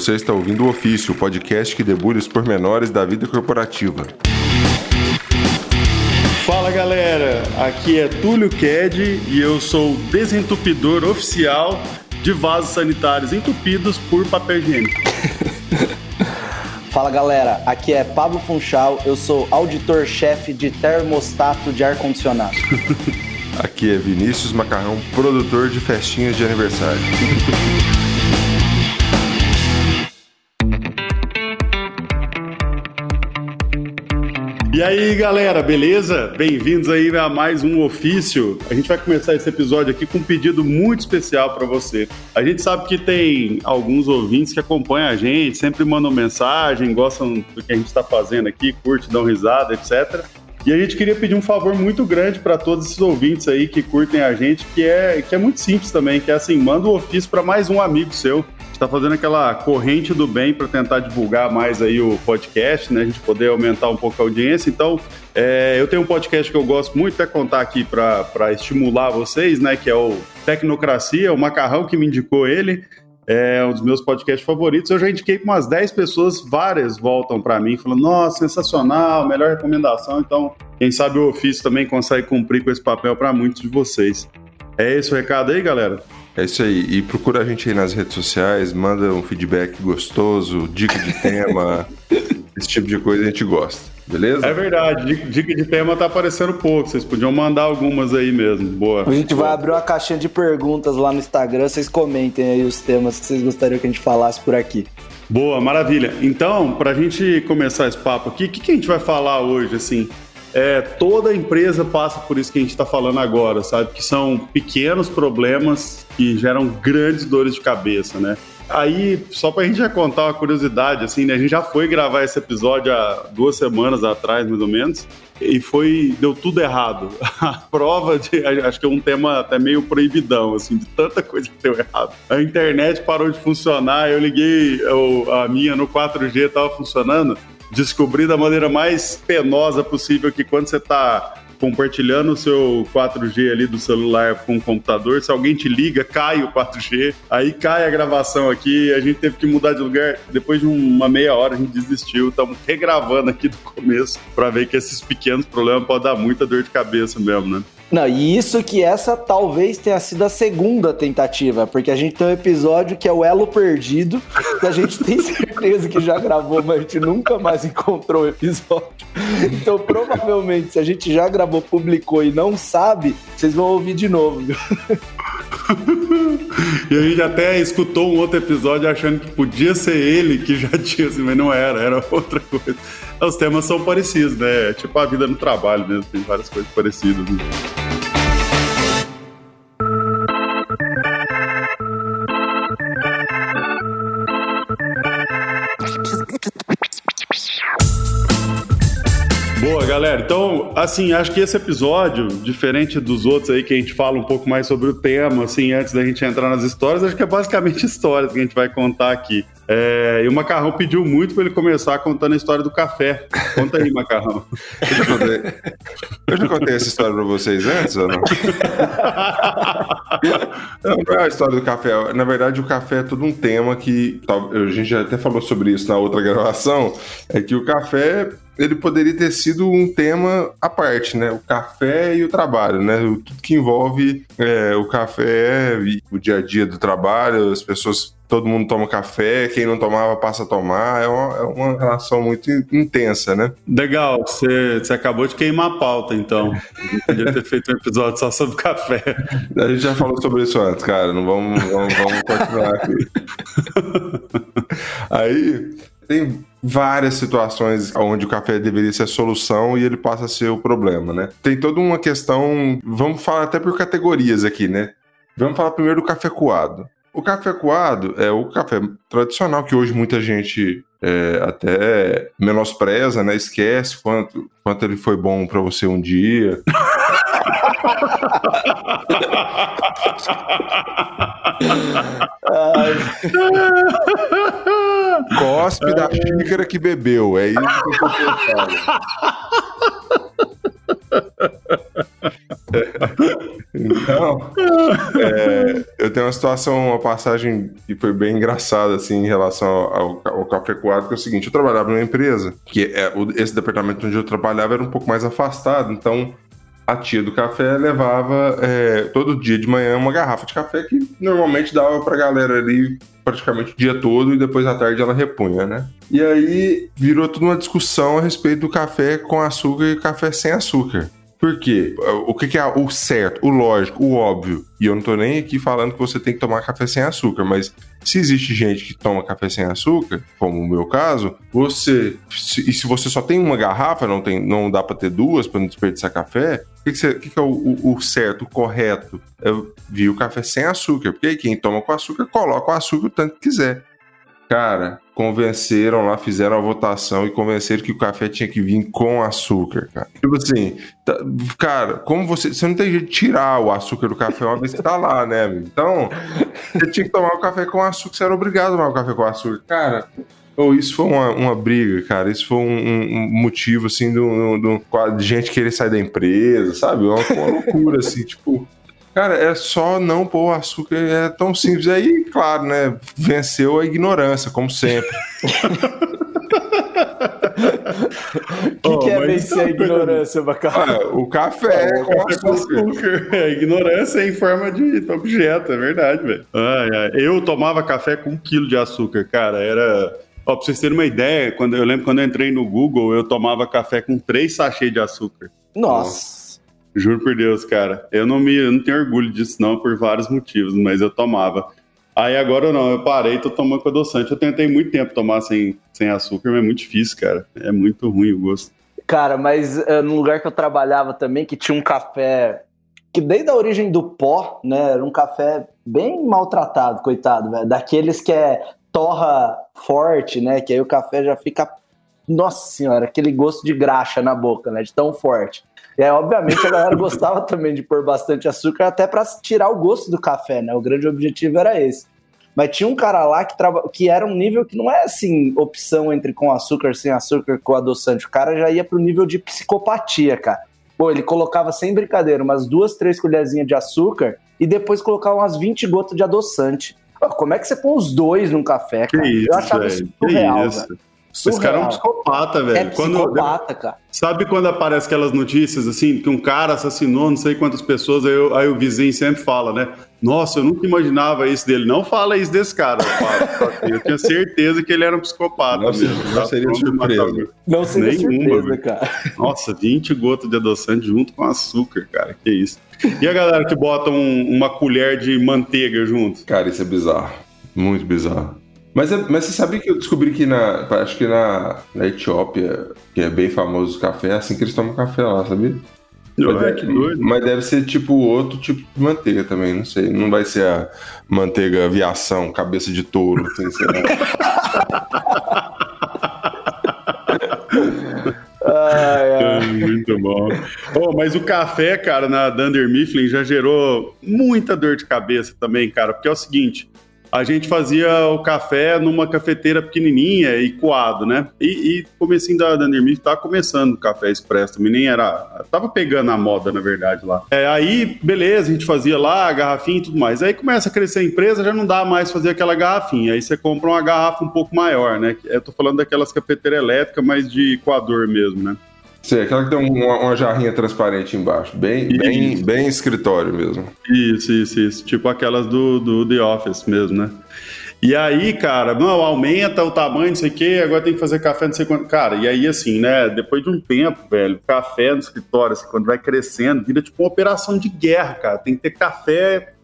Você está ouvindo o Ofício, o podcast que debulha os pormenores da vida corporativa. Fala galera, aqui é Túlio Ked e eu sou desentupidor oficial de vasos sanitários entupidos por papel higiênico. Fala galera, aqui é Pablo Funchal, eu sou auditor-chefe de termostato de ar-condicionado. Aqui é Vinícius Macarrão, produtor de festinhas de aniversário. E aí, galera, beleza? Bem-vindos aí a mais um ofício. A gente vai começar esse episódio aqui com um pedido muito especial para você. A gente sabe que tem alguns ouvintes que acompanham a gente, sempre mandam mensagem, gostam do que a gente está fazendo aqui, curte, dão risada, etc. E a gente queria pedir um favor muito grande para todos esses ouvintes aí que curtem a gente, que é, que é muito simples também, que é assim, manda o um ofício para mais um amigo seu está fazendo aquela corrente do bem para tentar divulgar mais aí o podcast, né? A gente poder aumentar um pouco a audiência. Então, é, eu tenho um podcast que eu gosto muito, até contar aqui para estimular vocês, né? Que é o Tecnocracia, o Macarrão que me indicou ele. É um dos meus podcasts favoritos. Eu já indiquei para umas 10 pessoas, várias voltam para mim falando: Nossa, sensacional, melhor recomendação. Então, quem sabe o ofício também consegue cumprir com esse papel para muitos de vocês. É esse o recado aí, galera? É isso aí. E procura a gente aí nas redes sociais, manda um feedback gostoso, dica de tema, esse tipo de coisa a gente gosta. Beleza? É verdade, dica de tema tá aparecendo pouco. Vocês podiam mandar algumas aí mesmo. Boa. A gente vai abrir uma caixinha de perguntas lá no Instagram. Vocês comentem aí os temas que vocês gostariam que a gente falasse por aqui. Boa, maravilha. Então, para a gente começar esse papo aqui, o que, que a gente vai falar hoje, assim? É, toda empresa passa por isso que a gente está falando agora, sabe? Que são pequenos problemas que geram grandes dores de cabeça, né? Aí, só para a gente já contar uma curiosidade, assim, né? A gente já foi gravar esse episódio há duas semanas atrás, mais ou menos, e foi deu tudo errado. A prova de acho que é um tema até meio proibidão, assim, de tanta coisa que deu errado. A internet parou de funcionar, eu liguei eu, a minha no 4G, estava funcionando descobrir da maneira mais penosa possível que quando você está compartilhando o seu 4G ali do celular com o computador, se alguém te liga, cai o 4G, aí cai a gravação aqui, a gente teve que mudar de lugar. Depois de uma meia hora a gente desistiu, estamos regravando aqui do começo para ver que esses pequenos problemas podem dar muita dor de cabeça mesmo, né? Não, e isso que essa talvez tenha sido a segunda tentativa, porque a gente tem um episódio que é o Elo Perdido, que a gente tem certeza que já gravou, mas a gente nunca mais encontrou o episódio. Então, provavelmente, se a gente já gravou, publicou e não sabe, vocês vão ouvir de novo. e a gente até escutou um outro episódio achando que podia ser ele que já tinha, assim, mas não era, era outra coisa. Os temas são parecidos, né? Tipo a vida no trabalho mesmo, tem várias coisas parecidas. Né? Galera. Então, assim, acho que esse episódio, diferente dos outros aí que a gente fala um pouco mais sobre o tema, assim, antes da gente entrar nas histórias, acho que é basicamente histórias que a gente vai contar aqui. É, e o Macarrão pediu muito para ele começar contando a história do café. Conta aí, Macarrão. Eu já contei, eu já contei essa história para vocês antes ou não? não? Não é a história do café. Na verdade, o café é todo um tema que a gente já até falou sobre isso na outra gravação. É que o café ele poderia ter sido um tema à parte, né? O café e o trabalho, né? Tudo que envolve é, o café e o dia a dia do trabalho, as pessoas todo mundo toma café, quem não tomava passa a tomar, é uma, é uma relação muito intensa, né? Legal, você, acabou de queimar a pauta, então. Podia ter feito um episódio só sobre café. A gente já falou sobre isso antes, cara, não vamos, vamos, vamos continuar aqui. Aí, tem várias situações onde o café deveria ser a solução e ele passa a ser o problema, né? Tem toda uma questão, vamos falar até por categorias aqui, né? Vamos falar primeiro do café coado. O café coado é o café tradicional que hoje muita gente é, até menospreza, né? Esquece quanto, quanto ele foi bom para você um dia. Cospe da xícara que bebeu, é isso que eu tô pensando. Então, é, eu tenho uma situação, uma passagem que foi bem engraçada, assim, em relação ao, ao, café coado, que é o seguinte, eu trabalhava numa empresa, que é, esse departamento onde eu trabalhava era um pouco mais afastado, então a tia do café levava é, todo dia de manhã uma garrafa de café que normalmente dava pra galera ali praticamente o dia todo e depois à tarde ela repunha, né? E aí virou toda uma discussão a respeito do café com açúcar e café sem açúcar. Por quê? O que, é o certo, o lógico, o óbvio? E eu não tô nem aqui falando que você tem que tomar café sem açúcar, mas se existe gente que toma café sem açúcar, como o meu caso, você. Se, e se você só tem uma garrafa, não, tem, não dá para ter duas para não desperdiçar café, o que, que, que, que é o, o, o, certo, o correto? Eu vi o café sem açúcar, porque quem toma com açúcar coloca o açúcar o tanto que quiser. Cara, convenceram lá, fizeram a votação e convenceram que o café tinha que vir com açúcar, cara. Tipo assim, tá, cara, como você. Você não tem jeito de tirar o açúcar do café uma vez que tá lá, né, amigo? Então, você tinha que tomar o café com açúcar, você era obrigado a tomar o café com açúcar. Cara, Oh, isso foi uma, uma briga, cara. Isso foi um, um motivo, assim, do, de gente querer sair da empresa, sabe? Uma, uma loucura, assim, tipo. Cara, é só não pôr açúcar, é tão simples. Aí, claro, né? Venceu a ignorância, como sempre. O que, oh, que é vencer a ignorância, Bacana? Ah, o café é, com açúcar. açúcar. É, ignorância em forma de objeto, é verdade, velho. Ah, eu tomava café com um quilo de açúcar, cara. Era. Ó, pra vocês terem uma ideia, quando eu lembro quando eu entrei no Google, eu tomava café com três sachês de açúcar. Nossa. Juro por Deus, cara. Eu não me eu não tenho orgulho disso, não, por vários motivos, mas eu tomava. Aí agora não, eu parei, tô tomando com adoçante. Eu tentei muito tempo tomar sem, sem açúcar, mas é muito difícil, cara. É muito ruim o gosto. Cara, mas uh, no lugar que eu trabalhava também, que tinha um café que desde a origem do pó, né, era um café bem maltratado, coitado, velho. Daqueles que é torra forte, né, que aí o café já fica, nossa senhora, aquele gosto de graxa na boca, né, de tão forte. E aí, obviamente, a galera gostava também de pôr bastante açúcar, até para tirar o gosto do café, né? O grande objetivo era esse. Mas tinha um cara lá que, traba... que era um nível que não é assim, opção entre com açúcar, sem açúcar, com adoçante. O cara já ia pro nível de psicopatia, cara. Pô, ele colocava sem brincadeira umas duas, três colherzinhas de açúcar e depois colocava umas 20 gotas de adoçante. Pô, como é que você põe os dois num café, cara? Isso, Eu achava isso surreal, velho. Surreal. Esse cara é um psicopata, velho. É psicopata, quando, cara. Sabe quando aparece aquelas notícias assim, que um cara assassinou não sei quantas pessoas, aí, eu, aí o vizinho sempre fala, né? Nossa, eu nunca imaginava isso dele. Não fala isso desse cara, eu, eu tinha certeza que ele era um psicopata Nossa, mesmo. Não tá? seria surpresa. Não seria Nenhuma, surpresa, cara. Nossa, 20 gotas de adoçante junto com açúcar, cara. Que isso. E a galera que bota um, uma colher de manteiga junto? Cara, isso é bizarro. Muito bizarro. Mas, é, mas você sabia que eu descobri que na. Acho que na, na Etiópia, que é bem famoso o café, é assim que eles tomam café lá, sabia? Mas, é, que doido. mas deve ser tipo outro tipo de manteiga também, não sei. Não vai ser a manteiga aviação, cabeça de touro, sem ser. Ai, ai. Muito bom. Oh, mas o café, cara, na Dunder Mifflin já gerou muita dor de cabeça também, cara, porque é o seguinte: a gente fazia o café numa cafeteira pequenininha e coado, né? E, e comecinho da, da Nermif tá começando o café expresso também, nem era... Tava pegando a moda, na verdade, lá. É, aí, beleza, a gente fazia lá, garrafinha e tudo mais. Aí começa a crescer a empresa, já não dá mais fazer aquela garrafinha. Aí você compra uma garrafa um pouco maior, né? Eu tô falando daquelas cafeteiras elétricas, mas de coador mesmo, né? Sim, aquela que tem uma, uma jarrinha transparente embaixo, bem, bem, bem escritório mesmo. Isso, isso, isso. Tipo aquelas do, do The Office mesmo, né? E aí, cara, não, aumenta o tamanho, não sei o quê, agora tem que fazer café, não sei quanto. Cara, e aí, assim, né, depois de um tempo, velho, café no escritório, assim, quando vai crescendo, vira tipo uma operação de guerra, cara. Tem que ter café,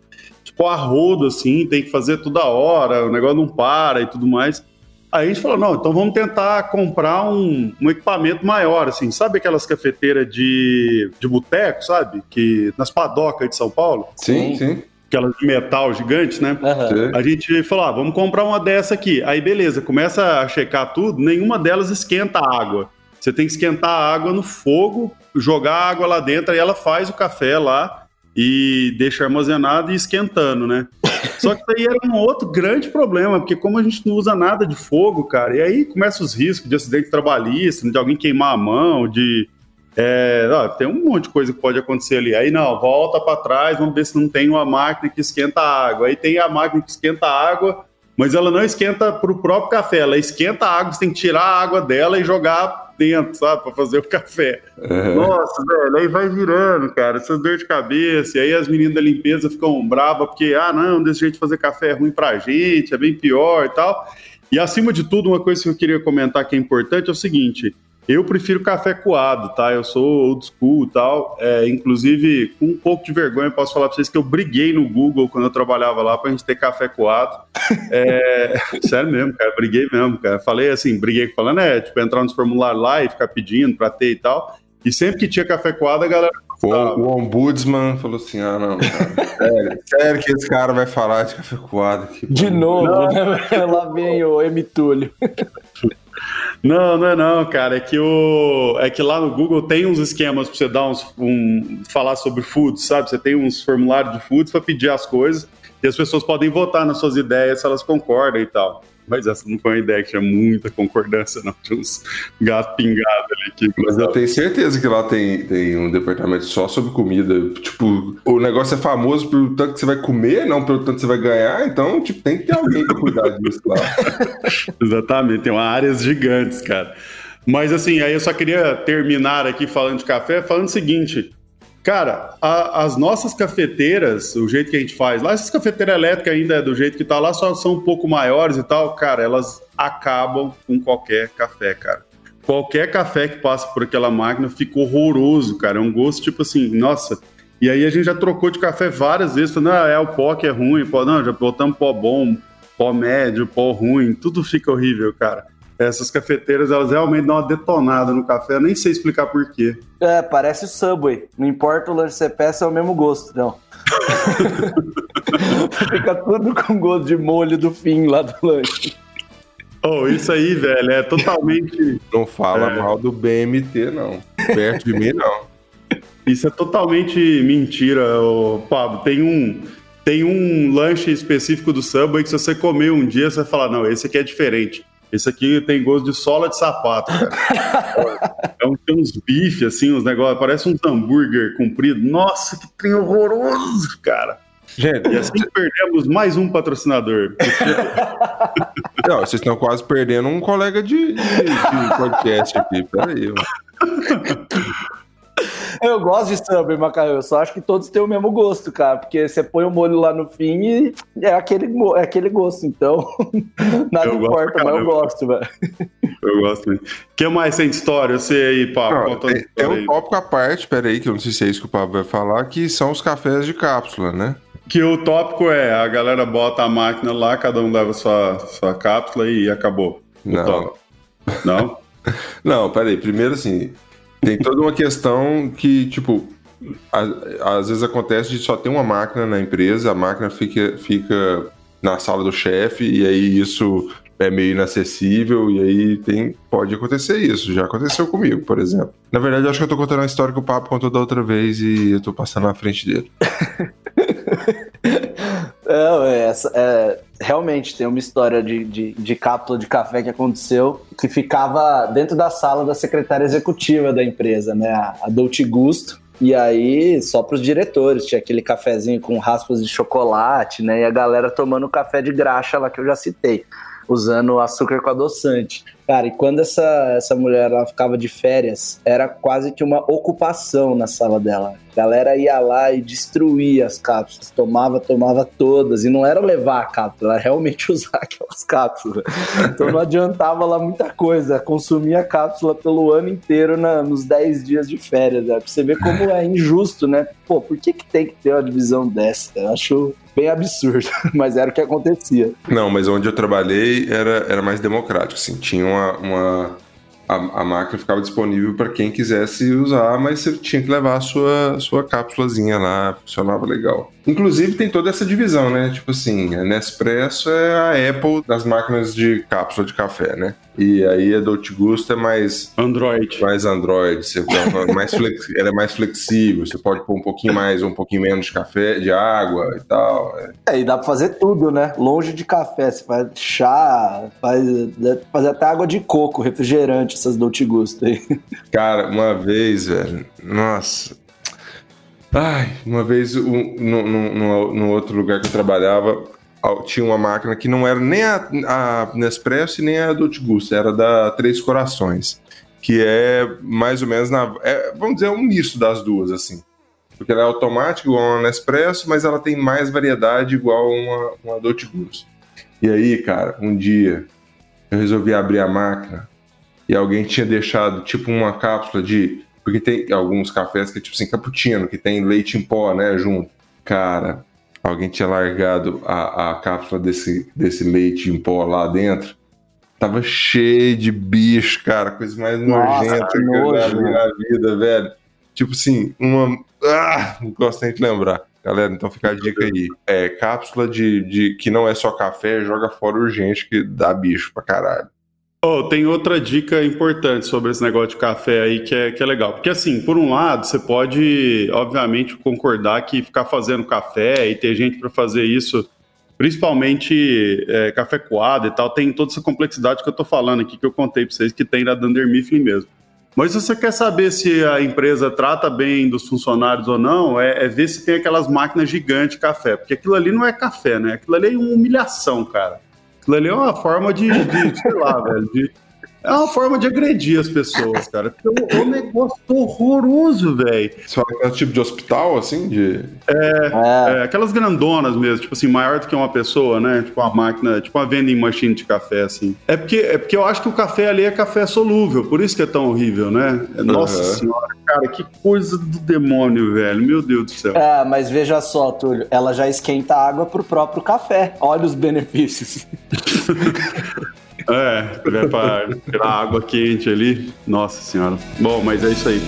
tipo, a rodo, assim, tem que fazer toda hora, o negócio não para e tudo mais. Aí a gente falou, não, então vamos tentar comprar um, um equipamento maior, assim, sabe aquelas cafeteiras de, de boteco, sabe? Que nas padocas de São Paulo? Sim, sim. Aquelas de metal gigantes, né? Uhum. A gente falou, ah, vamos comprar uma dessa aqui. Aí beleza, começa a checar tudo, nenhuma delas esquenta a água. Você tem que esquentar a água no fogo, jogar a água lá dentro, aí ela faz o café lá e deixa armazenado e esquentando, né? Só que aí era um outro grande problema, porque como a gente não usa nada de fogo, cara, e aí começam os riscos de acidente trabalhista, de alguém queimar a mão, de É, ó, tem um monte de coisa que pode acontecer ali. Aí não, volta para trás, vamos ver se não tem uma máquina que esquenta a água. Aí tem a máquina que esquenta a água, mas ela não esquenta para o próprio café, ela esquenta a água, você tem que tirar a água dela e jogar dentro, sabe, para fazer o café. É. Nossa, velho, aí vai virando, cara, essas dores de cabeça. E aí as meninas da limpeza ficam bravas porque, ah, não, desse jeito de fazer café é ruim pra gente, é bem pior e tal. E acima de tudo, uma coisa que eu queria comentar que é importante é o seguinte: eu prefiro café coado, tá? Eu sou old school e tal. É, inclusive, com um pouco de vergonha, posso falar pra vocês que eu briguei no Google quando eu trabalhava lá pra gente ter café coado. É, sério mesmo, cara, briguei mesmo, cara. Falei assim, briguei falando, é, tipo, entrar nos formulários lá e ficar pedindo pra ter e tal. E sempre que tinha café coado, a galera o, o, ombudsman falou assim: ah, não, cara, sério, sério, que esse cara vai falar de café coado aqui. De novo, né? Lá vem o Emitúlio. Não, não é não, cara. É que, o, é que lá no Google tem uns esquemas para você dar uns, um, falar sobre food, sabe? Você tem uns formulários de foods para pedir as coisas e as pessoas podem votar nas suas ideias se elas concordam e tal. Mas essa não foi uma ideia que tinha muita concordância, não. Tinha uns gatos pingados ali. Que Mas eu tenho certeza que lá tem, tem um departamento só sobre comida. Tipo, o negócio é famoso pelo tanto que você vai comer, não pelo tanto que você vai ganhar. Então, tipo, tem que ter alguém pra cuidar disso lá. Exatamente, tem uma áreas gigantes, cara. Mas assim, aí eu só queria terminar aqui falando de café, falando o seguinte. Cara, a, as nossas cafeteiras, o jeito que a gente faz lá, essas cafeteiras elétricas ainda é do jeito que tá lá, só são um pouco maiores e tal, cara, elas acabam com qualquer café, cara. Qualquer café que passa por aquela máquina fica horroroso, cara. É um gosto tipo assim, nossa. E aí a gente já trocou de café várias vezes, falando, ah, é o pó que é ruim, pó, não, já botamos pó bom, pó médio, pó ruim, tudo fica horrível, cara essas cafeteiras, elas realmente dão uma detonada no café. Eu nem sei explicar por quê. É, parece o Subway. Não importa o lanche que você peça, é o mesmo gosto, não. Fica tudo com gosto de molho do fim lá do lanche. Oh, isso aí, velho, é totalmente. Não fala é... mal do BMT, não. Perto de mim, não. Isso é totalmente mentira, Pablo. Tem um, tem um lanche específico do Subway que se você comer um dia, você vai falar, não, esse aqui é diferente. Esse aqui tem gosto de sola de sapato, cara. é um, tem uns bifes, assim, uns negócios, parece um hambúrguer comprido. Nossa, que trem horroroso, cara. Gente, e assim perdemos mais um patrocinador. Não, vocês estão quase perdendo um colega de, de, de podcast aqui. Peraí. Eu gosto de Subway, Macarrão. Eu só acho que todos têm o mesmo gosto, cara. Porque você põe o molho lá no fim e é aquele, é aquele gosto. Então, nada eu importa, mas eu gosto, velho. Eu gosto O que mais tem história? Eu sei aí, Pablo. Tem, tem um tópico à parte, peraí, que eu não sei se é isso que o Pablo vai falar, que são os cafés de cápsula, né? Que o tópico é, a galera bota a máquina lá, cada um leva sua, sua cápsula e acabou. Não. Não? não, peraí. Primeiro assim, tem toda uma questão que, tipo, às vezes acontece de só ter uma máquina na empresa, a máquina fica, fica na sala do chefe, e aí isso é meio inacessível, e aí tem, pode acontecer isso. Já aconteceu comigo, por exemplo. Na verdade, acho que eu tô contando uma história que o Papo contou da outra vez e eu tô passando na frente dele. É, essa, é, realmente tem uma história de, de, de, cápsula de café que aconteceu que ficava dentro da sala da secretária executiva da empresa, né? A Dolce Gusto. E aí, só para os diretores, tinha aquele cafezinho com raspas de chocolate, né? E a galera tomando café de graxa lá que eu já citei, usando açúcar com adoçante. Cara, e quando essa, essa mulher ela ficava de férias, era quase que uma ocupação na sala dela. A galera ia lá e destruía as cápsulas, tomava, tomava todas. E não era levar a cápsula, era realmente usar aquelas cápsulas. Então não adiantava lá muita coisa, consumia a cápsula pelo ano inteiro na, nos 10 dias de férias. Né? Pra você ver como é injusto, né? Pô, por que, que tem que ter uma divisão dessa? Eu acho bem absurdo, mas era o que acontecia. Não, mas onde eu trabalhei era, era mais democrático, assim, tinha uma, uma a, a, máquina ficava disponível para quem quisesse usar, mas você tinha que levar a sua, sua cápsulazinha lá, funcionava legal. Inclusive tem toda essa divisão, né? Tipo assim, a Nespresso é a Apple das máquinas de cápsula de café, né? E aí a Dolce Gusto é mais Android. Mais Android, você mais flex, ela é mais flexível, você pode pôr um pouquinho mais ou um pouquinho menos de café, de água e tal. É. é, e dá pra fazer tudo, né? Longe de café, você faz chá, faz, fazer até água de coco, refrigerante, essas Dolce Gusto aí. Cara, uma vez, velho, nossa. Ai, uma vez um, no, no, no outro lugar que eu trabalhava, tinha uma máquina que não era nem a, a Nespresso nem a Dolce Gusto, era da Três Corações, que é mais ou menos na, é, vamos dizer um misto das duas assim, porque ela é automática igual uma Nespresso, mas ela tem mais variedade igual uma uma Dolce Gusto. E aí, cara, um dia eu resolvi abrir a máquina e alguém tinha deixado tipo uma cápsula de porque tem alguns cafés que é tipo assim cappuccino que tem leite em pó, né, junto. Cara, alguém tinha largado a, a cápsula desse, desse leite em pó lá dentro. Tava cheio de bicho, cara, coisa mais Nossa, nojenta que, eu já vi na vida, velho. Tipo assim, uma. Ah, não gosto nem de lembrar. Galera, então fica a dica aí. É, cápsula de, de que não é só café, joga fora urgente, que dá bicho pra caralho. Oh, tem outra dica importante sobre esse negócio de café aí que é, que é legal. Porque, assim, por um lado, você pode, obviamente, concordar que ficar fazendo café e ter gente para fazer isso, principalmente é, café coado e tal, tem toda essa complexidade que eu estou falando aqui, que eu contei para vocês, que tem na Dunder Mifflin mesmo. Mas se você quer saber se a empresa trata bem dos funcionários ou não, é, é, ver se tem aquelas máquinas gigantes de café. Porque aquilo ali não é café, né? Aquilo ali é uma humilhação, cara. Aquilo ali é uma forma de, de sei lá, velho, de, é uma forma de agredir as pessoas, cara. Porque é um negócio horroroso, velho. Você fala que é tipo de hospital, assim? De... É, é, é, aquelas grandonas mesmo, tipo assim, maior do que uma pessoa, né? Tipo uma máquina, tipo uma vending machine de café, assim. É porque, é porque eu acho que o café ali é café solúvel, por isso que é tão horrível, né? Nossa uhum. senhora, cara, que coisa do demônio, velho. Meu Deus do céu. É, mas veja só, Túlio, ela já esquenta a água pro próprio café. Olha os benefícios. É, é pra tirar água quente ali. Nossa senhora. Bom, mas é isso aí.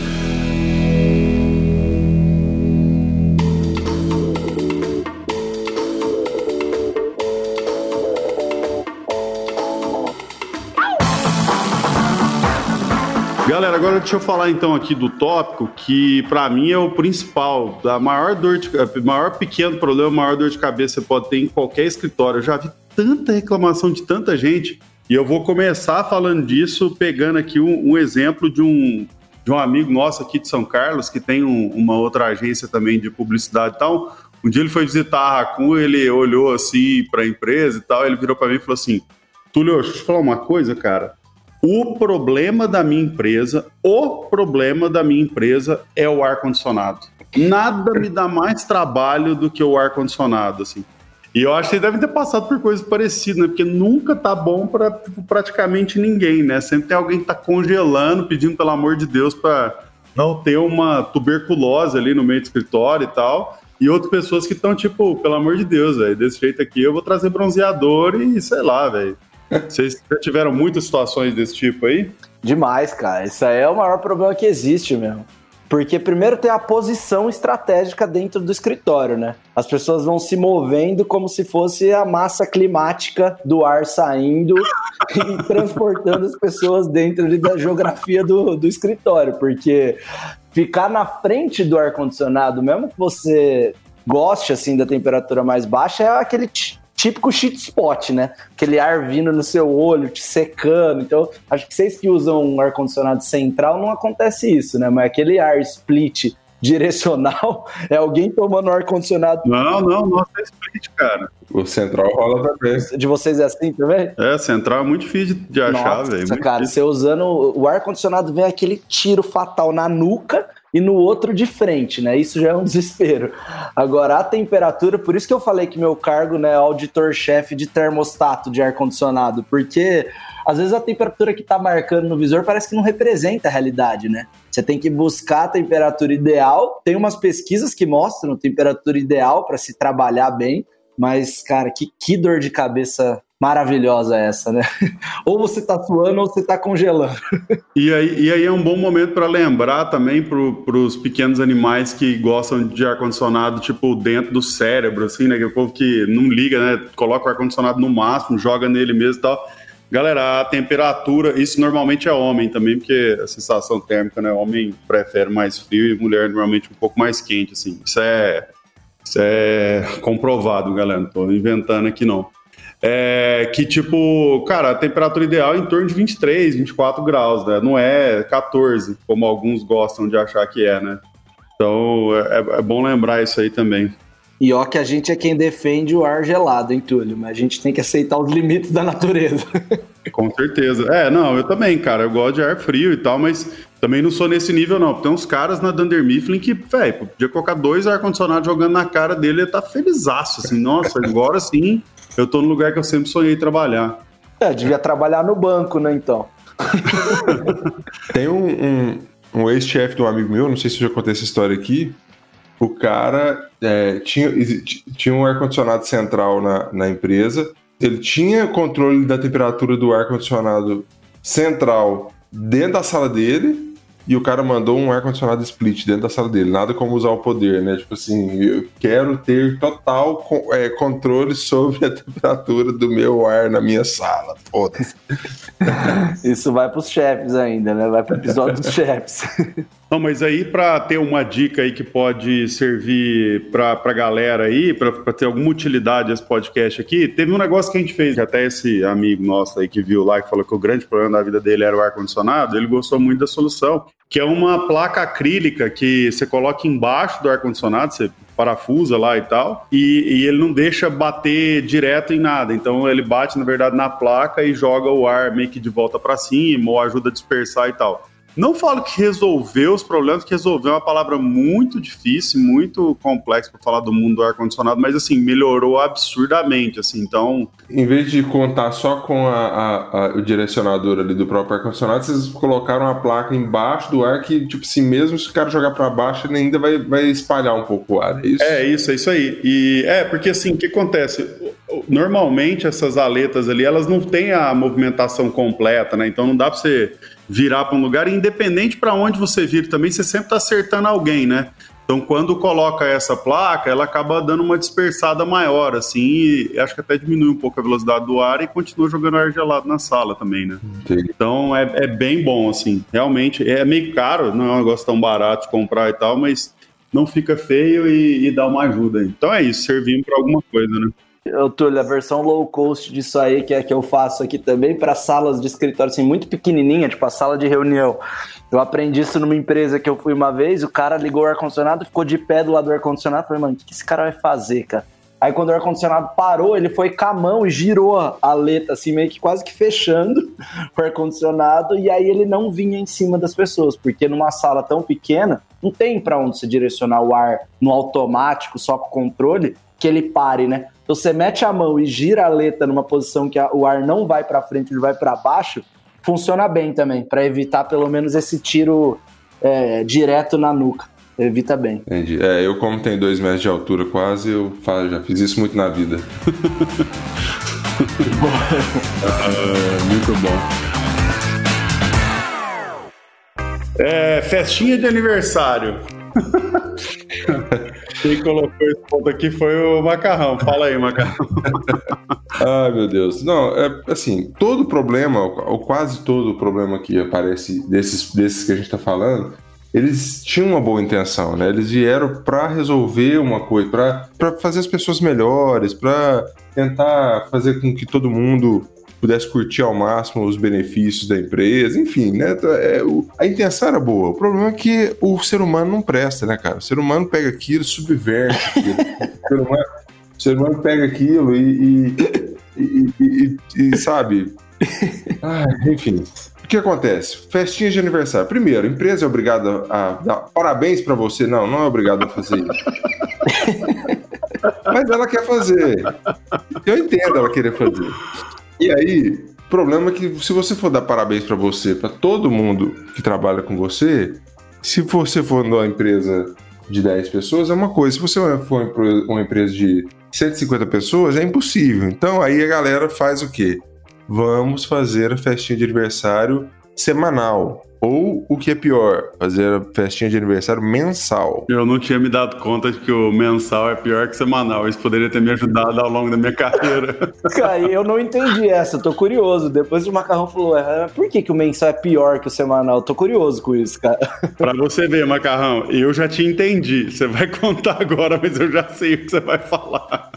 Galera, agora deixa eu falar então aqui do tópico que para mim é o principal, da maior dor de maior pequeno problema, maior dor de cabeça que você pode ter em qualquer escritório. Eu já vi tanta reclamação de tanta gente e eu vou começar falando disso, pegando aqui um, um exemplo de um, de um amigo nosso aqui de São Carlos, que tem um, uma outra agência também de publicidade e tal. Um dia ele foi visitar a Raccoon, ele olhou assim para a empresa e tal, ele virou para mim e falou assim: Túlio, deixa eu te falar uma coisa, cara. O problema da minha empresa, o problema da minha empresa é o ar-condicionado. Nada me dá mais trabalho do que o ar-condicionado, assim. E eu acho que vocês devem ter passado por coisas parecidas, né? Porque nunca tá bom para tipo, praticamente ninguém, né? Sempre tem alguém que tá congelando, pedindo pelo amor de Deus para não ter uma tuberculose ali no meio do escritório e tal. E outras pessoas que estão tipo, pelo amor de Deus, velho, desse jeito aqui eu vou trazer bronzeador e sei lá, velho. Vocês já tiveram muitas situações desse tipo aí? Demais, cara. Isso aí é o maior problema que existe mesmo. Porque primeiro tem a posição estratégica dentro do escritório, né? As pessoas vão se movendo como se fosse a massa climática do ar saindo e transportando as pessoas dentro da geografia do, do escritório. Porque ficar na frente do ar-condicionado, mesmo que você goste assim da temperatura mais baixa, é aquele típico cheat spot, né? Aquele ar vindo no seu olho, te secando. Então, acho que vocês que usam um ar-condicionado central não acontece isso, né? Mas aquele ar split direcional é alguém tomando ar-condicionado. Não, não, nossa, é split, cara. O central rola também. De vocês é assim também? É, central é muito difícil de achar, velho. Nossa, cara, difícil. você usando o ar-condicionado vem aquele tiro fatal na nuca e no outro de frente, né? Isso já é um desespero. Agora, a temperatura, por isso que eu falei que meu cargo né, é auditor-chefe de termostato de ar-condicionado, porque às vezes a temperatura que está marcando no visor parece que não representa a realidade, né? Você tem que buscar a temperatura ideal. Tem umas pesquisas que mostram a temperatura ideal para se trabalhar bem, mas, cara, que, que dor de cabeça maravilhosa essa, né? ou você tá suando ou você tá congelando. e, aí, e aí é um bom momento para lembrar também para os pequenos animais que gostam de ar-condicionado, tipo, dentro do cérebro, assim, né? Que é o povo que não liga, né? Coloca o ar-condicionado no máximo, joga nele mesmo e tal. Galera, a temperatura, isso normalmente é homem também, porque a sensação térmica, né? Homem prefere mais frio e mulher normalmente um pouco mais quente, assim. Isso é, isso é comprovado, galera. Não tô inventando aqui, não. É, que tipo, cara, a temperatura ideal é em torno de 23, 24 graus, né? Não é 14, como alguns gostam de achar que é, né? Então é, é bom lembrar isso aí também. E ó que a gente é quem defende o ar gelado, hein, Túlio? Mas a gente tem que aceitar os limites da natureza. Com certeza. É, não, eu também, cara. Eu gosto de ar frio e tal, mas também não sou nesse nível, não. Tem uns caras na Dunder Mifflin que, velho, podia colocar dois ar-condicionados jogando na cara dele e ele tá felizaço, assim. Nossa, agora sim eu tô no lugar que eu sempre sonhei trabalhar. É, devia trabalhar no banco, né, então. Tem um, um, um ex-chefe de um amigo meu, não sei se eu já contei essa história aqui. O cara é, tinha, tinha um ar-condicionado central na, na empresa. Ele tinha controle da temperatura do ar-condicionado central dentro da sala dele e o cara mandou um ar-condicionado split dentro da sala dele. Nada como usar o poder, né? Tipo assim, eu quero ter total é, controle sobre a temperatura do meu ar na minha sala. Foda-se. Isso vai pros chefes ainda, né? Vai pro episódio dos chefes. Não, mas aí para ter uma dica aí que pode servir para a galera aí, para ter alguma utilidade esse podcast aqui, teve um negócio que a gente fez, que até esse amigo nosso aí que viu lá, que falou que o grande problema da vida dele era o ar-condicionado, ele gostou muito da solução, que é uma placa acrílica que você coloca embaixo do ar-condicionado, você parafusa lá e tal, e, e, ele não deixa bater direto em nada. Então ele bate, na verdade, na placa e joga o ar meio que de volta para cima ou ajuda a dispersar e tal. Não falo que resolveu os problemas, que resolveu é uma palavra muito difícil, muito complexa para falar do mundo do ar-condicionado, mas assim, melhorou absurdamente, assim, então... Em vez de contar só com a, a, a, o direcionador ali do próprio ar-condicionado, vocês colocaram a placa embaixo do ar que, tipo assim, mesmo se o cara jogar para baixo, ele ainda vai, vai espalhar um pouco o ar, é isso? É, isso, é isso aí. E é, porque assim, o que acontece? Normalmente essas aletas ali, elas não têm a movimentação completa, né? Então não dá para você virar para um lugar, independente para onde você vir também, você sempre está acertando alguém, né? Então, quando coloca essa placa, ela acaba dando uma dispersada maior, assim, e acho que até diminui um pouco a velocidade do ar e continua jogando ar gelado na sala também, né? Entendi. Então, é, é bem bom, assim, realmente. É meio caro, não é um negócio tão barato de comprar e tal, mas não fica feio e, e dá uma ajuda. Então é isso, servindo para alguma coisa, né? Eu, Túlio, a versão low cost disso aí, que é que eu faço aqui também, para salas de escritório, assim, muito pequenininha, tipo a sala de reunião. Eu aprendi isso numa empresa que eu fui uma vez, o cara ligou o ar-condicionado, ficou de pé do lado do ar-condicionado, falei, mano, o que esse cara vai fazer, cara? Aí quando o ar-condicionado parou, ele foi com a mão e girou a letra, assim, meio que quase que fechando o ar-condicionado, e aí ele não vinha em cima das pessoas, porque numa sala tão pequena, não tem para onde se direcionar o ar no automático, só com controle, que ele pare, né? Então você mete a mão e gira a letra numa posição que a, o ar não vai para frente, ele vai para baixo, funciona bem também, para evitar pelo menos esse tiro é, direto na nuca. Evita bem. Entendi. É, eu como tenho dois metros de altura quase, eu já fiz isso muito na vida. ah, muito bom. É, festinha de aniversário. Quem colocou esse ponto aqui foi o Macarrão. Fala aí, Macarrão. Ai, meu Deus. Não, é assim, todo problema, ou quase todo problema que aparece desses, desses que a gente está falando, eles tinham uma boa intenção, né? Eles vieram para resolver uma coisa, para fazer as pessoas melhores, para tentar fazer com que todo mundo pudesse curtir ao máximo os benefícios da empresa, enfim, né? É, o, a intenção era boa. O problema é que o ser humano não presta, né, cara? O ser humano pega aquilo, subverte aquilo. o, ser humano, o ser humano pega aquilo e, e, e, e sabe? Ah, enfim. O que acontece? Festinha de aniversário. Primeiro, a empresa é obrigada a dar parabéns para você. Não, não é obrigada a fazer isso. Mas ela quer fazer. Eu entendo ela querer fazer. E aí, o problema é que se você for dar parabéns para você, para todo mundo que trabalha com você, se você for numa empresa de 10 pessoas, é uma coisa. Se você for uma empresa de 150 pessoas, é impossível. Então aí a galera faz o quê? Vamos fazer a festinha de aniversário semanal. Ou o que é pior, fazer a festinha de aniversário mensal. Eu não tinha me dado conta de que o mensal é pior que semanal. Isso poderia ter me ajudado ao longo da minha carreira. Cara, eu não entendi essa, tô curioso. Depois o Macarrão falou, é, por que, que o mensal é pior que o semanal? Tô curioso com isso, cara. Pra você ver, Macarrão, eu já te entendi. Você vai contar agora, mas eu já sei o que você vai falar.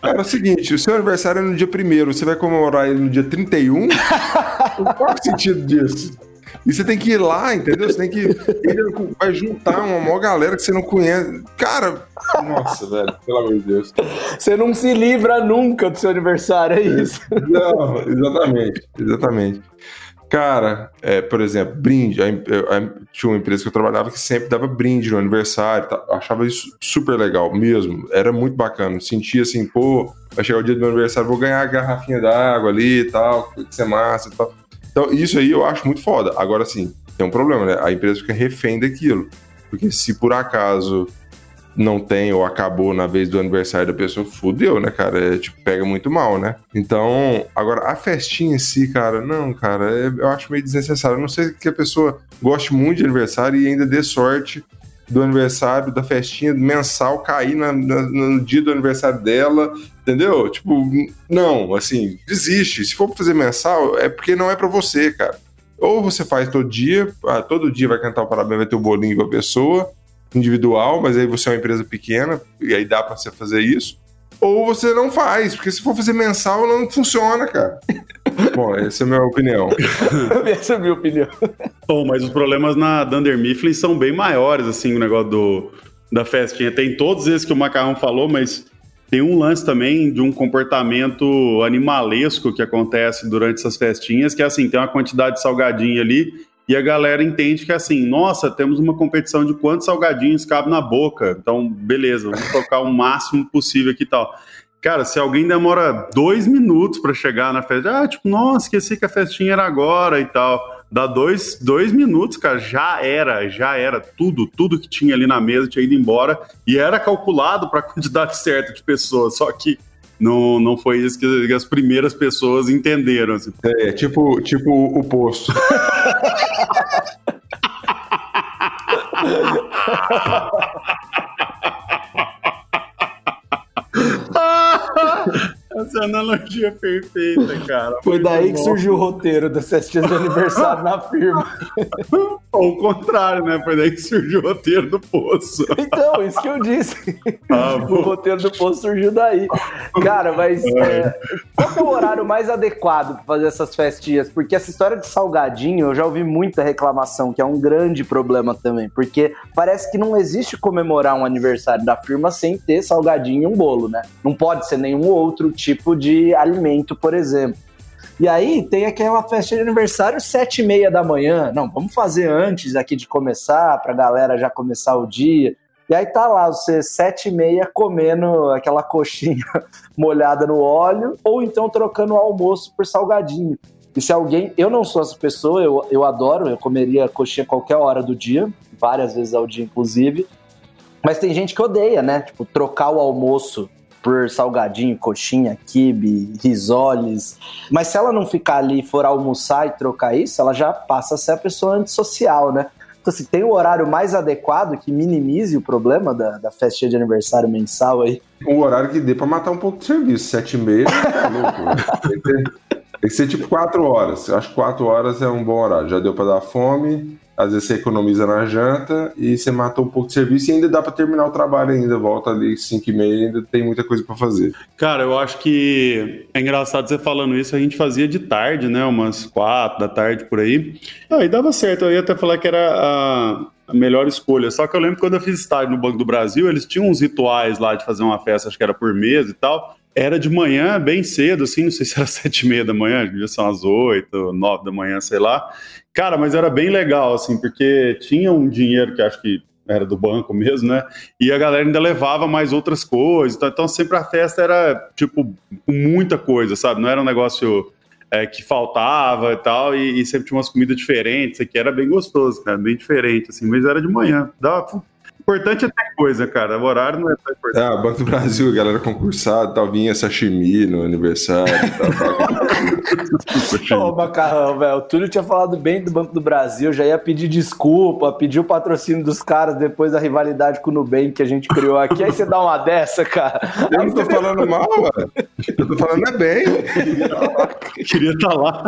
Cara, é o seguinte, o seu aniversário é no dia 1 você vai comemorar ele no dia 31? Qual é o sentido disso? E você tem que ir lá, entendeu? Você tem que. Ele vai juntar uma maior galera que você não conhece. Cara, nossa, velho, pelo amor de Deus. Você não se livra nunca do seu aniversário, é isso? Não, exatamente, exatamente. Cara, é, por exemplo, brinde. A, a, tinha uma empresa que eu trabalhava que sempre dava brinde no aniversário. Tá, achava isso super legal mesmo. Era muito bacana. Sentia assim, pô, vai chegar o dia do meu aniversário, vou ganhar a garrafinha d'água ali e tal, que ser massa e tal. Então, isso aí eu acho muito foda. Agora, sim, tem um problema, né? A empresa fica refém daquilo. Porque se por acaso não tem ou acabou na vez do aniversário da pessoa, fudeu, né, cara? É, tipo, pega muito mal, né? Então, agora, a festinha em si, cara, não, cara, é, eu acho meio desnecessário. A não sei que a pessoa goste muito de aniversário e ainda dê sorte do aniversário, da festinha mensal cair na, na, no dia do aniversário dela, entendeu? Tipo, não, assim, desiste. Se for pra fazer mensal, é porque não é para você, cara. Ou você faz todo dia, ah, todo dia vai cantar o parabéns, vai ter o um bolinho com a pessoa, individual, mas aí você é uma empresa pequena, e aí dá para você fazer isso. Ou você não faz, porque se for fazer mensal, não funciona, cara. Bom, essa é a minha opinião. essa é a minha opinião. Bom, mas os problemas na Dunder Mifflin são bem maiores, assim, o negócio do, da festinha. Tem todos esses que o Macarrão falou, mas tem um lance também de um comportamento animalesco que acontece durante essas festinhas, que é assim, tem uma quantidade de salgadinho ali e a galera entende que assim, nossa, temos uma competição de quantos salgadinhos cabe na boca. Então, beleza, vamos tocar o máximo possível aqui e tal. Cara, se alguém demora dois minutos para chegar na festa, ah, tipo, nossa, esqueci que a festinha era agora e tal. Dá dois, dois minutos, cara, já era, já era. Tudo, tudo que tinha ali na mesa tinha ido embora e era calculado para a quantidade certa de pessoas. Só que não, não foi isso que, as primeiras pessoas entenderam. Assim. É, tipo, tipo o poço. Essa analogia perfeita, cara. Foi daí que surgiu o roteiro das festinhas de aniversário na firma. Ou o contrário, né? Foi daí que surgiu o roteiro do Poço. Então, isso que eu disse. Ah, o roteiro do Poço surgiu daí. Cara, mas é, qual é o horário mais adequado para fazer essas festinhas? Porque essa história de salgadinho, eu já ouvi muita reclamação, que é um grande problema também. Porque parece que não existe comemorar um aniversário da firma sem ter salgadinho e um bolo, né? Não pode ser nenhum outro tipo de alimento, por exemplo. E aí tem aquela festa de aniversário sete e meia da manhã. Não, vamos fazer antes aqui de começar, para a galera já começar o dia. E aí tá lá você sete e meia comendo aquela coxinha molhada no óleo, ou então trocando o almoço por salgadinho. E se alguém. Eu não sou essa pessoa, eu, eu adoro, eu comeria coxinha qualquer hora do dia, várias vezes ao dia, inclusive. Mas tem gente que odeia, né? Tipo, trocar o almoço por salgadinho, coxinha, kibe, risoles. Mas se ela não ficar ali for almoçar e trocar isso, ela já passa a ser a pessoa antissocial, né? Então, assim, tem o um horário mais adequado que minimize o problema da, da festinha de aniversário mensal aí. Um horário que dê pra matar um pouco de serviço. Sete e meia, tá louco. Né? Tem que, ser tipo quatro horas. Acho que quatro horas é um bom horário. Já deu pra dar fome, às vezes você economiza na janta e você mata um pouco de serviço e ainda dá para terminar o trabalho ainda, volta ali 5 e meia, ainda tem muita coisa para fazer. Cara, eu acho que é engraçado você falando isso, a gente fazia de tarde, né, umas 4 da tarde por aí. Aí dava certo, eu ia até falar que era a, a melhor escolha. Só que eu lembro quando eu fiz estágio no Banco do Brasil, eles tinham uns rituais lá de fazer uma festa, acho que era por mês e tal. Era de manhã, bem cedo, assim, não sei se era sete e meia da manhã, devia ser umas oito, nove da manhã, sei lá. Cara, mas era bem legal, assim, porque tinha um dinheiro que acho que era do banco mesmo, né? E a galera ainda levava mais outras coisas. Então, então sempre a festa era, tipo, muita coisa, sabe? Não era um negócio é, que faltava e tal, e, e, sempre tinha umas comidas diferentes, que era bem gostoso, cara, bem diferente, assim, mas era de manhã. Dava, Importante é ter coisa, cara. O horário não é tão importante. Ah, Banco do Brasil, galera concursada, tal, vinha sashimi no aniversário. Ô, Macarrão, velho, o Túlio tinha falado bem do Banco do Brasil, já ia pedir desculpa, pedir o patrocínio dos caras depois da rivalidade com o Nubank que a gente criou aqui, aí você dá uma dessa, cara. Eu não tô falando mal, velho. Eu tô falando é bem. Queria estar tá lá.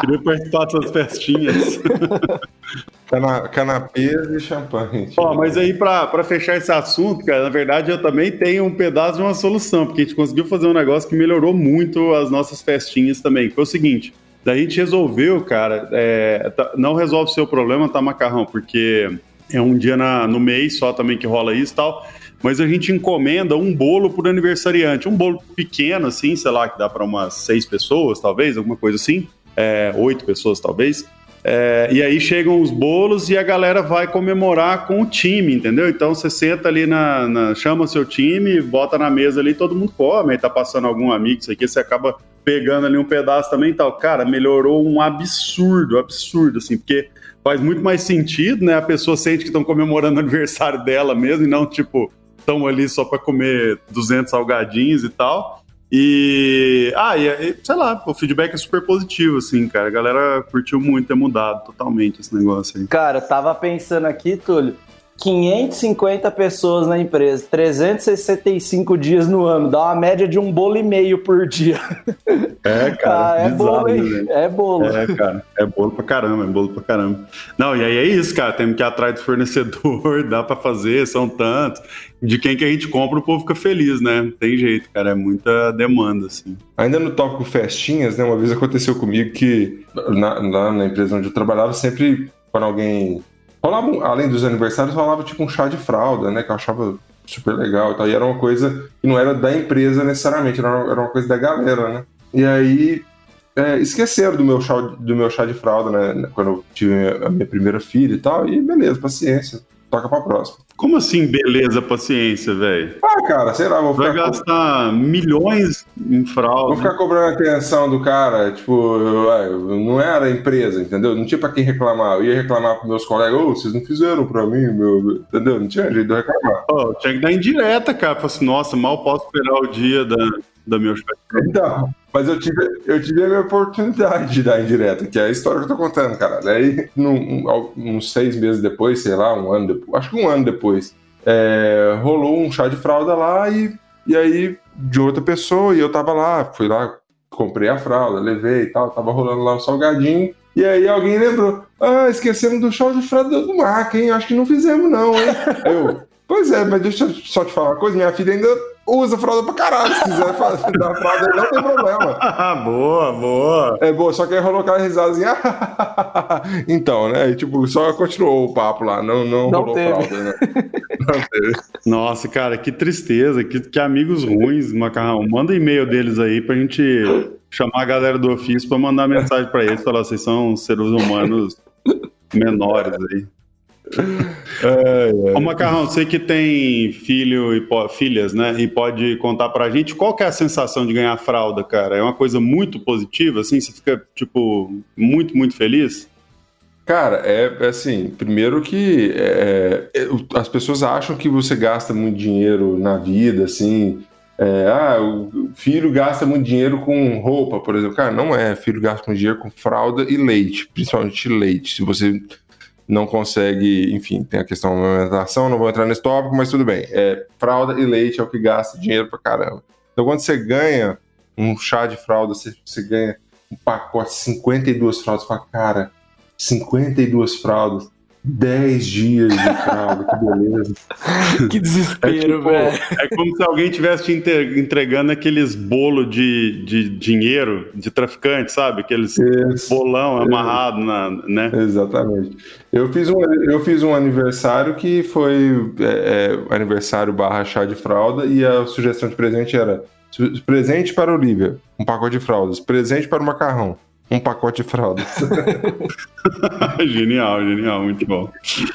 Queria participar dessas festinhas. Cana canapês e champanhe. Ó, mas aí, para fechar esse assunto, cara, na verdade eu também tenho um pedaço de uma solução, porque a gente conseguiu fazer um negócio que melhorou muito as nossas festinhas também. Foi o seguinte: a gente resolveu, cara, é, tá, não resolve o seu problema, tá, macarrão? Porque é um dia na, no mês só também que rola isso e tal. Mas a gente encomenda um bolo por aniversariante, um bolo pequeno, assim, sei lá, que dá para umas seis pessoas, talvez, alguma coisa assim, é, oito pessoas, talvez. É, e aí chegam os bolos e a galera vai comemorar com o time, entendeu? Então você senta ali na, na chama seu time, bota na mesa ali, todo mundo come, aí tá passando algum amigo, isso aqui, você acaba pegando ali um pedaço também e tal. Cara, melhorou um absurdo, absurdo, assim, porque faz muito mais sentido, né? A pessoa sente que estão comemorando o aniversário dela mesmo e não, tipo, estão ali só para comer 200 salgadinhos e tal. E, ah, e, sei lá, o feedback é super positivo, assim, cara. A galera curtiu muito ter mudado totalmente esse negócio aí. Cara, eu tava pensando aqui, Túlio, 550 pessoas na empresa, 365 dias no ano, dá uma média de um bolo e meio por dia. É, cara. Ah, é bizarro, bolo, hein? Né? É bolo. É, cara. É bolo pra caramba, é bolo pra caramba. Não, e aí é isso, cara. Temos que ir atrás do fornecedor, dá pra fazer, são tantos. De quem que a gente compra, o povo fica feliz, né? Tem jeito, cara. É muita demanda, assim. Ainda no tópico festinhas, né? Uma vez aconteceu comigo que na, lá na empresa onde eu trabalhava, sempre quando alguém rolava, além dos aniversários, rolava tipo um chá de fralda, né? Que eu achava super legal e tal. E era uma coisa que não era da empresa necessariamente, era uma, era uma coisa da galera, né? E aí é, esqueceram do meu, chá, do meu chá de fralda, né? Quando eu tive a minha primeira filha e tal. E beleza, paciência toca pra próxima. Como assim, beleza, paciência, velho? Ah, cara, sei lá, vou Vai ficar. Gastar milhões em fraude. Vou ficar cobrando atenção do cara, tipo, não era a empresa, entendeu? Não tinha pra quem reclamar. Eu ia reclamar pros meus colegas, ô, oh, vocês não fizeram pra mim, meu. Entendeu? Não tinha jeito de reclamar. Oh, tinha que dar indireta, cara. Falar assim, nossa, mal posso esperar o dia da, da chefe. Então. Mas eu tive, eu tive a minha oportunidade de dar indireta, que é a história que eu tô contando, cara. Daí, num, uns seis meses depois, sei lá, um ano depois, acho que um ano depois, é, rolou um chá de fralda lá e, e aí de outra pessoa, e eu tava lá, fui lá, comprei a fralda, levei e tal, tava rolando lá o salgadinho. E aí alguém lembrou, ah, esquecemos do chá de fralda do Mac, hein? Acho que não fizemos não, hein? eu, pois é, mas deixa eu só te falar uma coisa, minha filha ainda usa fralda pra caralho. Se quiser fazer da fralda, não tem problema. boa, boa. É boa, só que aí rolou aquela risadinha. então, né? E, tipo, só continuou o papo lá. Não, não, não rolou teve. fralda, né? Não teve. Nossa, cara, que tristeza. Que, que amigos ruins, Macarrão. Manda e-mail deles aí pra gente chamar a galera do ofício pra mandar mensagem pra eles. Falar, vocês são seres humanos menores aí é, é. Ô Macarrão, você que tem filho e filhas, né? E pode contar pra gente qual que é a sensação de ganhar fralda, cara? É uma coisa muito positiva, assim? Você fica, tipo, muito, muito feliz? Cara, é, é assim, primeiro que é as pessoas acham que você gasta muito dinheiro na vida, assim. É, ah, o filho gasta muito dinheiro com roupa, por exemplo. Cara, não é. Filho gasta muito dinheiro com fralda e leite, principalmente leite. Se você não consegue, enfim, tem a questão da alimentação, não vou entrar nesse tópico, mas tudo bem. É, fralda e leite é o que gasta dinheiro pra caramba. Então, quando você ganha um chá de fralda, você, você ganha um pacote, 52 fraldas, você fala, cara, 52 fraldas, 10 dias de fralda, que beleza. que desespero, é tipo, velho. É como se alguém tivesse te entregando aqueles bolo de, de dinheiro de traficante, sabe? Aqueles Isso. bolão amarrado na, né? Exatamente. Eu fiz um, eu fiz um aniversário que foi é, é, aniversário barra chá de fralda e a sugestão de presente era presente para Olivia, um pacote de fraldas, presente para o macarrão, um pacote de fraldas. genial, genial, muito bom.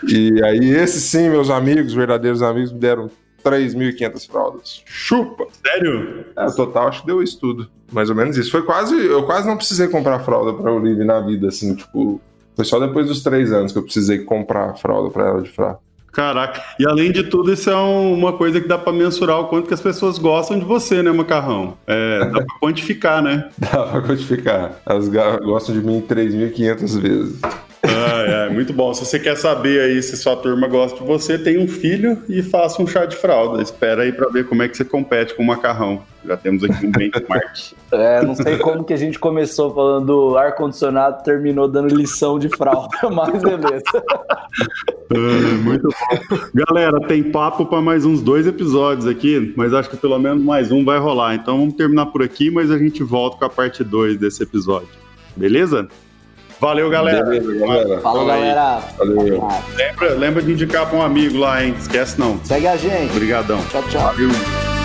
E aí, esses sim, meus amigos, verdadeiros amigos, me deram 3.500 fraldas. Chupa! Sério? É, o total acho que deu isso tudo. Mais ou menos isso. Foi quase. Eu quase não precisei comprar fralda pra Olivia na vida, assim, tipo. Foi só depois dos três anos que eu precisei comprar fralda pra ela de fralda. Caraca. E além de tudo, isso é um, uma coisa que dá para mensurar o quanto que as pessoas gostam de você, né, Macarrão? É, dá pra quantificar, né? Dá pra quantificar. Elas gostam de mim 3.500 vezes. Ah, é, muito bom. Se você quer saber aí se sua turma gosta de você, tem um filho e faça um chá de fralda. Espera aí para ver como é que você compete com o macarrão. Já temos aqui um benchmark. é, não sei como que a gente começou falando ar-condicionado, terminou dando lição de fralda, mas beleza. É, muito bom. Galera, tem papo para mais uns dois episódios aqui, mas acho que pelo menos mais um vai rolar. Então vamos terminar por aqui, mas a gente volta com a parte 2 desse episódio. Beleza? Valeu, galera. Beleza, galera. Falou, galera. Valeu. Lembra, lembra de indicar para um amigo lá, hein? Esquece não. Segue a gente. Obrigadão. Tchau, tchau. Valeu.